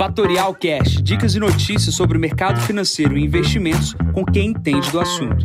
Fatorial Cash, dicas e notícias sobre o mercado financeiro e investimentos com quem entende do assunto.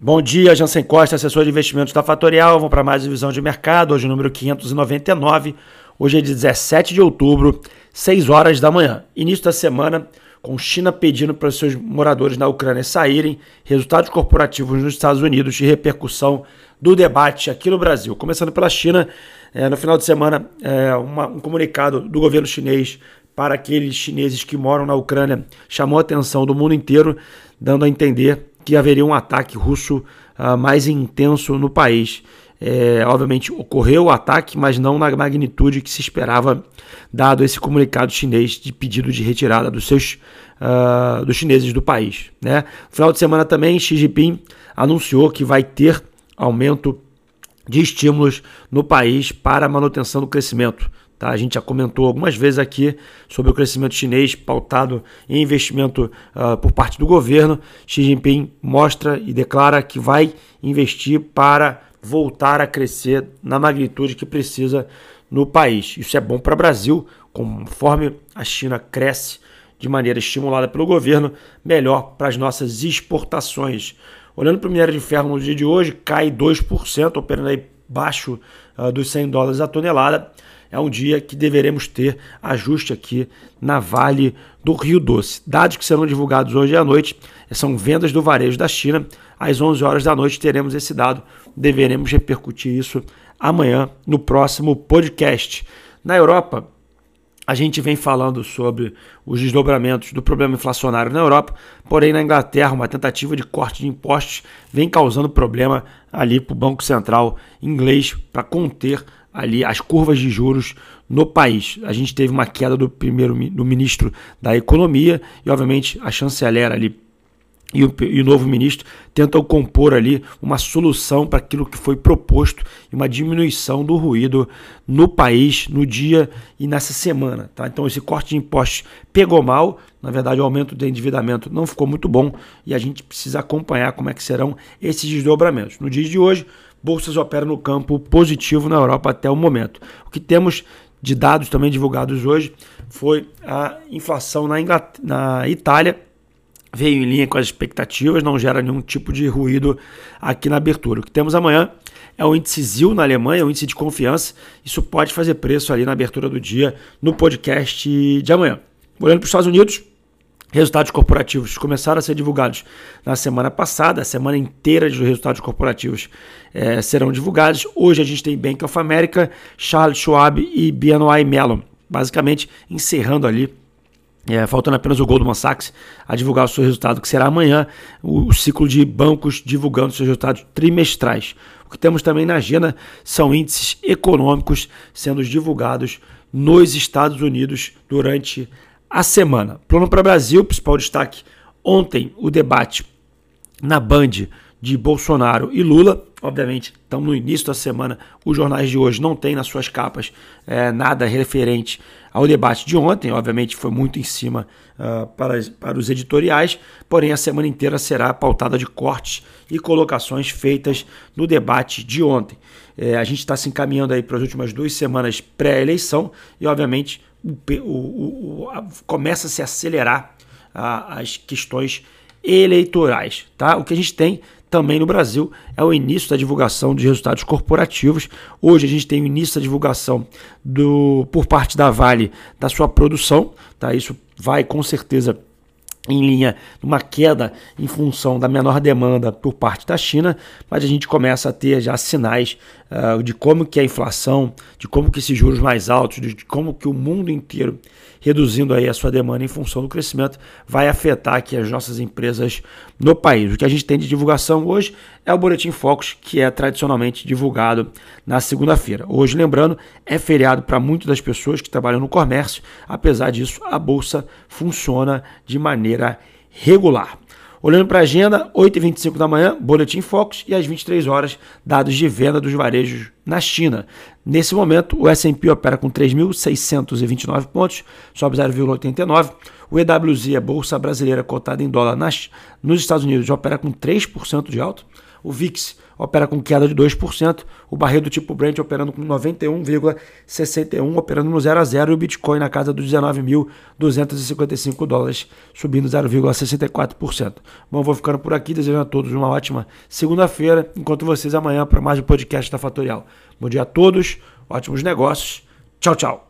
Bom dia, Jansen Costa, assessor de investimentos da Fatorial. Vamos para mais divisão de mercado, hoje número 599. Hoje é 17 de outubro, 6 horas da manhã. Início da semana, com China pedindo para seus moradores na Ucrânia saírem, resultados corporativos nos Estados Unidos e repercussão do debate aqui no Brasil. Começando pela China, é, no final de semana, é, uma, um comunicado do governo chinês para aqueles chineses que moram na Ucrânia chamou a atenção do mundo inteiro, dando a entender que haveria um ataque russo uh, mais intenso no país. É, obviamente ocorreu o ataque, mas não na magnitude que se esperava, dado esse comunicado chinês de pedido de retirada dos seus uh, dos chineses do país. Né? No final de semana também, Xi Jinping anunciou que vai ter aumento de estímulos no país para a manutenção do crescimento. Tá? A gente já comentou algumas vezes aqui sobre o crescimento chinês pautado em investimento uh, por parte do governo. Xi Jinping mostra e declara que vai investir para voltar a crescer na magnitude que precisa no país. Isso é bom para o Brasil, conforme a China cresce de maneira estimulada pelo governo, melhor para as nossas exportações. Olhando para o minério de ferro no dia de hoje, cai 2%, operando aí baixo uh, dos 100 dólares a tonelada. É um dia que deveremos ter ajuste aqui na Vale do Rio Doce. Dados que serão divulgados hoje à noite são vendas do varejo da China. Às 11 horas da noite teremos esse dado. Deveremos repercutir isso amanhã no próximo podcast. Na Europa, a gente vem falando sobre os desdobramentos do problema inflacionário na Europa, porém na Inglaterra uma tentativa de corte de impostos vem causando problema ali para o Banco Central inglês para conter ali as curvas de juros no país. A gente teve uma queda do primeiro do ministro da Economia e obviamente a chanceler ali e o, e o, novo ministro tentam compor ali uma solução para aquilo que foi proposto e uma diminuição do ruído no país no dia e nessa semana. Tá? Então esse corte de impostos pegou mal, na verdade o aumento do endividamento não ficou muito bom e a gente precisa acompanhar como é que serão esses desdobramentos. No dia de hoje, bolsas operam no campo positivo na Europa até o momento. O que temos de dados também divulgados hoje foi a inflação na, na Itália veio em linha com as expectativas, não gera nenhum tipo de ruído aqui na abertura. O que temos amanhã é o índice ZIL na Alemanha, o índice de confiança. Isso pode fazer preço ali na abertura do dia no podcast de amanhã. Olhando para os Estados Unidos, resultados corporativos começaram a ser divulgados na semana passada, a semana inteira de resultados corporativos é, serão divulgados. Hoje a gente tem Bank of America, Charles Schwab e BNY Mellon, basicamente encerrando ali é, faltando apenas o Goldman Sachs a divulgar o seu resultado, que será amanhã, o, o ciclo de bancos divulgando seus resultados trimestrais. O que temos também na agenda são índices econômicos sendo divulgados nos Estados Unidos durante a semana. Plano para o Brasil, principal destaque ontem, o debate na Band de Bolsonaro e Lula. Obviamente, estamos no início da semana, os jornais de hoje não têm nas suas capas é, nada referente ao debate de ontem. Obviamente, foi muito em cima uh, para, para os editoriais, porém, a semana inteira será pautada de cortes e colocações feitas no debate de ontem. É, a gente está se encaminhando aí para as últimas duas semanas pré-eleição e, obviamente, o, o, o, a, começa a se acelerar uh, as questões eleitorais. Tá? O que a gente tem também no Brasil é o início da divulgação de resultados corporativos. Hoje a gente tem o início da divulgação do por parte da Vale da sua produção, tá? Isso vai com certeza em linha numa queda em função da menor demanda por parte da China, mas a gente começa a ter já sinais uh, de como que a inflação, de como que esses juros mais altos, de como que o mundo inteiro reduzindo aí a sua demanda em função do crescimento, vai afetar aqui as nossas empresas no país. O que a gente tem de divulgação hoje é o Boletim Focus, que é tradicionalmente divulgado na segunda-feira. Hoje, lembrando, é feriado para muitas das pessoas que trabalham no comércio, apesar disso, a bolsa funciona de maneira regular. Olhando para a agenda, 8h25 da manhã, Boletim Focus e às 23 horas, dados de venda dos varejos na China. Nesse momento, o S&P opera com 3.629 pontos, sobe 0,89. O EWZ, a bolsa brasileira cotada em dólar nas, nos Estados Unidos, opera com 3% de alta. O VIX opera com queda de 2%, o barril do tipo Brent operando com 91,61, operando no 0 a 0 e o Bitcoin na casa dos 19.255 dólares, subindo 0,64%. Bom, vou ficando por aqui, desejando a todos uma ótima segunda-feira, enquanto vocês amanhã para mais um podcast da Fatorial. Bom dia a todos, ótimos negócios. Tchau, tchau.